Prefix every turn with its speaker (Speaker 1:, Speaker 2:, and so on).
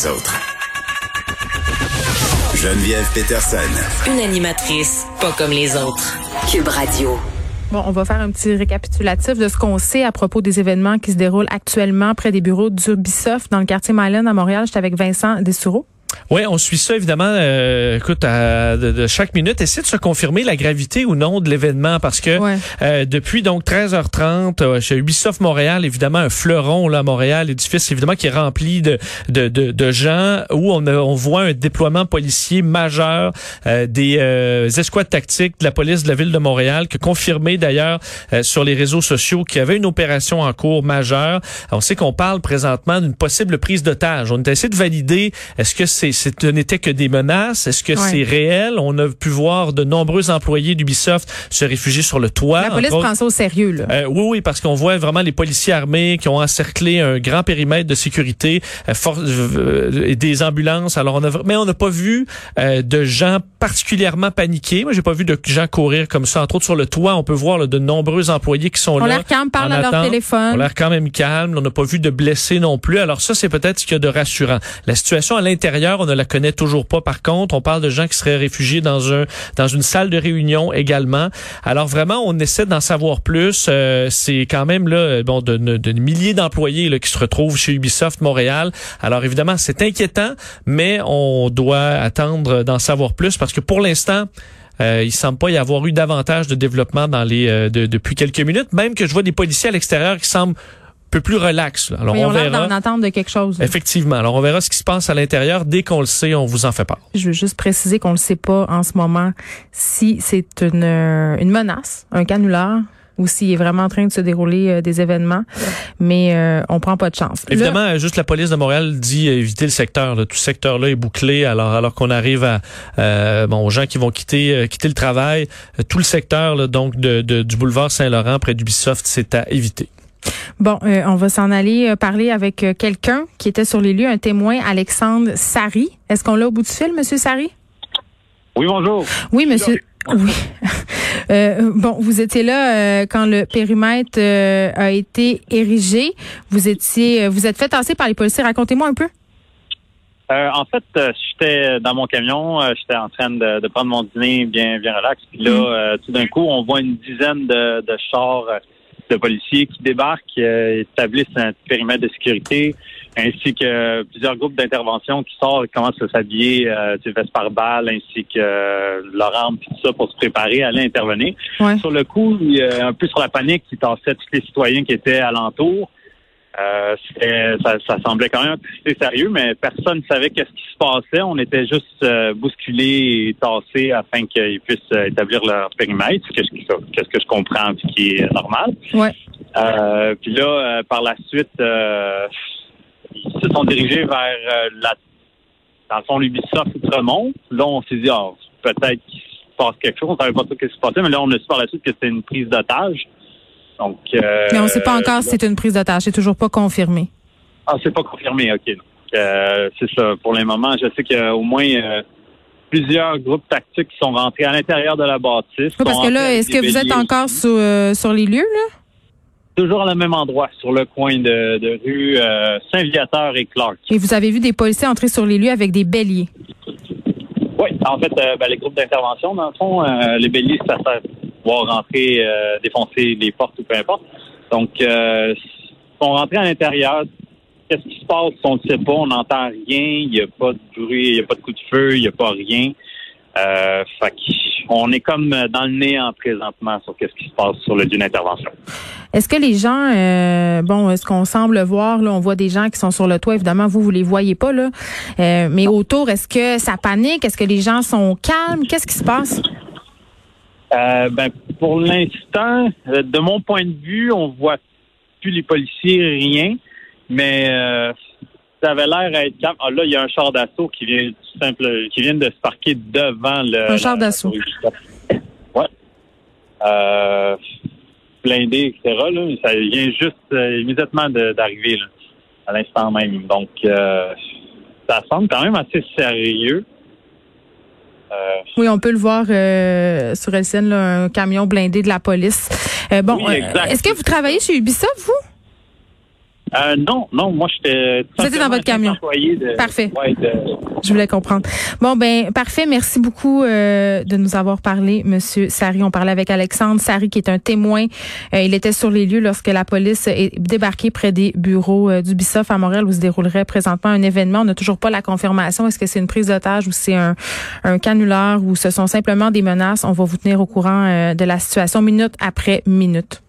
Speaker 1: les autres. Geneviève Peterson.
Speaker 2: Une animatrice pas comme les autres. Cube Radio.
Speaker 3: Bon, on va faire un petit récapitulatif de ce qu'on sait à propos des événements qui se déroulent actuellement près des bureaux d'Ubisoft dans le quartier Myland à Montréal. J'étais avec Vincent Dessoureau.
Speaker 4: Oui, on suit ça évidemment. Euh, écoute, à, de, chaque minute, essaie de se confirmer la gravité ou non de l'événement parce que euh, depuis donc 13h30 euh, chez Ubisoft Montréal, évidemment un fleuron là à Montréal, l'édifice évidemment qui est rempli de de, de, de gens où on, on voit un déploiement policier majeur euh, des escouades tactiques de la police de la ville de Montréal, qui a confirmé d'ailleurs sur les réseaux sociaux qu'il y avait une opération en cours majeure. On sait qu'on parle présentement d'une possible prise d'otage. On a essayé de valider est-ce que c'est ce n'était que des menaces? Est-ce que c'est réel? On a pu voir de nombreux employés d'Ubisoft se réfugier sur le toit.
Speaker 3: La police prend ça au sérieux, là.
Speaker 4: Euh, oui, oui, parce qu'on voit vraiment les policiers armés qui ont encerclé un grand périmètre de sécurité euh, euh, des ambulances. Alors, on a, mais on n'a pas vu de gens particulièrement paniqués. Moi, j'ai pas vu de gens courir comme ça. Entre autres, sur le toit, on peut voir de nombreux employés qui sont
Speaker 3: là.
Speaker 4: On
Speaker 3: l'air calme, parlent à leur téléphone.
Speaker 4: On l'air quand même calme. On n'a pas vu de blessés non plus. Alors ça, c'est peut-être ce qu'il y a de rassurant. La situation à l'intérieur, on ne la connaît toujours pas. Par contre, on parle de gens qui seraient réfugiés dans un dans une salle de réunion également. Alors vraiment, on essaie d'en savoir plus. Euh, c'est quand même là, bon, de, milliers d'employés qui se retrouvent chez Ubisoft Montréal. Alors évidemment, c'est inquiétant, mais on doit attendre d'en savoir plus parce que pour l'instant, euh, il semble pas y avoir eu davantage de développement dans les euh, depuis quelques minutes. Même que je vois des policiers à l'extérieur qui semblent peu plus relax.
Speaker 3: Alors on, verra. en attente de quelque chose.
Speaker 4: Effectivement. Alors on verra ce qui se passe à l'intérieur. Dès qu'on le sait, on vous en fait part.
Speaker 3: Je veux juste préciser qu'on ne sait pas en ce moment si c'est une, euh, une menace, un canular ou s'il est vraiment en train de se dérouler euh, des événements, mais euh, on prend pas de chance.
Speaker 4: Évidemment, juste la police de Montréal dit éviter le secteur. Tout ce secteur-là est bouclé. Alors, alors qu'on arrive à bon aux gens qui vont quitter quitter le travail, tout le secteur donc de, du boulevard Saint-Laurent près d'Ubisoft, c'est à éviter.
Speaker 3: Bon, euh, on va s'en aller euh, parler avec euh, quelqu'un qui était sur les lieux, un témoin, Alexandre Sari. Est-ce qu'on l'a au bout du fil, Monsieur Sari?
Speaker 5: Oui, bonjour.
Speaker 3: Oui, monsieur. Oui. bon, vous étiez là quand le périmètre a été érigé. Vous étiez, vous êtes fait tasser par les policiers. Racontez-moi un peu.
Speaker 5: en fait, j'étais dans mon camion, j'étais en train de, prendre mon dîner bien, bien relax. Puis là, mm. tout d'un coup, on voit une dizaine de, de chars de policiers qui débarquent, euh, établissent un périmètre de sécurité, ainsi que plusieurs groupes d'intervention qui sortent et commencent à s'habiller euh, du veste par balle, ainsi que euh, leur arme, tout ça pour se préparer à aller intervenir. Sur le coup, il un peu sur la panique qui tassait tous les citoyens qui étaient alentour. Euh, ça, ça, semblait quand même assez sérieux, mais personne ne savait qu'est-ce qui se passait. On était juste euh, bousculés et tassés afin qu'ils puissent euh, établir leur périmètre, qu'est-ce que, que je comprends, ce qui est normal.
Speaker 3: Ouais.
Speaker 5: Euh, puis là, par la suite, ils se sont dirigés vers la, dans le fond, l'Ubisoft Outremont. Là, on s'est dit, oh, peut-être qu'il se passe quelque chose. On savait pas trop ce qui se passait, mais là, on a su par la suite que c'était une prise d'otage. Donc,
Speaker 3: euh, Mais on ne sait pas encore si c'est une prise d'otage. C'est toujours pas confirmé.
Speaker 5: Ah, c'est pas confirmé, OK. Euh, c'est ça. Pour le moment, je sais qu'il y a au moins euh, plusieurs groupes tactiques qui sont rentrés à l'intérieur de la bâtisse.
Speaker 3: parce que là, est-ce que vous êtes encore sur, sur les lieux, là?
Speaker 5: Toujours à même endroit, sur le coin de, rue Saint-Viateur et Clark.
Speaker 3: Et vous avez vu des policiers entrer sur les lieux avec des béliers?
Speaker 5: Oui, en fait, ben, les groupes d'intervention, dans le fond, les béliers, ça sert rentrer, euh, défoncer les portes ou peu importe. Donc, euh, sont rentrés à l'intérieur. Qu'est-ce qui se passe? On ne sait pas, on n'entend rien, il n'y a pas de bruit, il n'y a pas de coup de feu, il n'y a pas rien. Euh, fait on est comme dans le néant présentement sur qu'est-ce qui se passe sur le d'une intervention.
Speaker 3: Est-ce que les gens, euh, bon, est-ce qu'on semble voir là, on voit des gens qui sont sur le toit. Évidemment, vous vous les voyez pas là, euh, mais autour, est-ce que ça panique? Est-ce que les gens sont calmes? Qu'est-ce qui se passe?
Speaker 5: Euh, ben, pour l'instant, euh, de mon point de vue, on voit plus les policiers, rien, mais euh, ça avait l'air à être calme. Ah, là, il y a un char d'assaut qui vient simple, qui vient de se parquer devant le.
Speaker 3: Un char d'assaut.
Speaker 5: Ouais. Euh, blindé, etc. Là, ça vient juste immédiatement d'arriver à l'instant même. Donc, ça semble quand même assez sérieux.
Speaker 3: Euh, oui, on peut le voir euh, sur LCN, un camion blindé de la police. Euh, bon, est-ce que vous travaillez chez Ubisoft, vous?
Speaker 5: Non, non, moi j'étais.
Speaker 3: C'était dans votre camion.
Speaker 5: De,
Speaker 3: parfait. Je voulais comprendre. Bon ben parfait. Merci beaucoup euh, de nous avoir parlé, Monsieur Sari. On parlait avec Alexandre Sari, qui est un témoin. Euh, il était sur les lieux lorsque la police est débarquée près des bureaux euh, du BISOF à Montréal où se déroulerait présentement un événement. On n'a toujours pas la confirmation. Est-ce que c'est une prise d'otage ou c'est un, un canular ou ce sont simplement des menaces? On va vous tenir au courant de la situation minute après minute.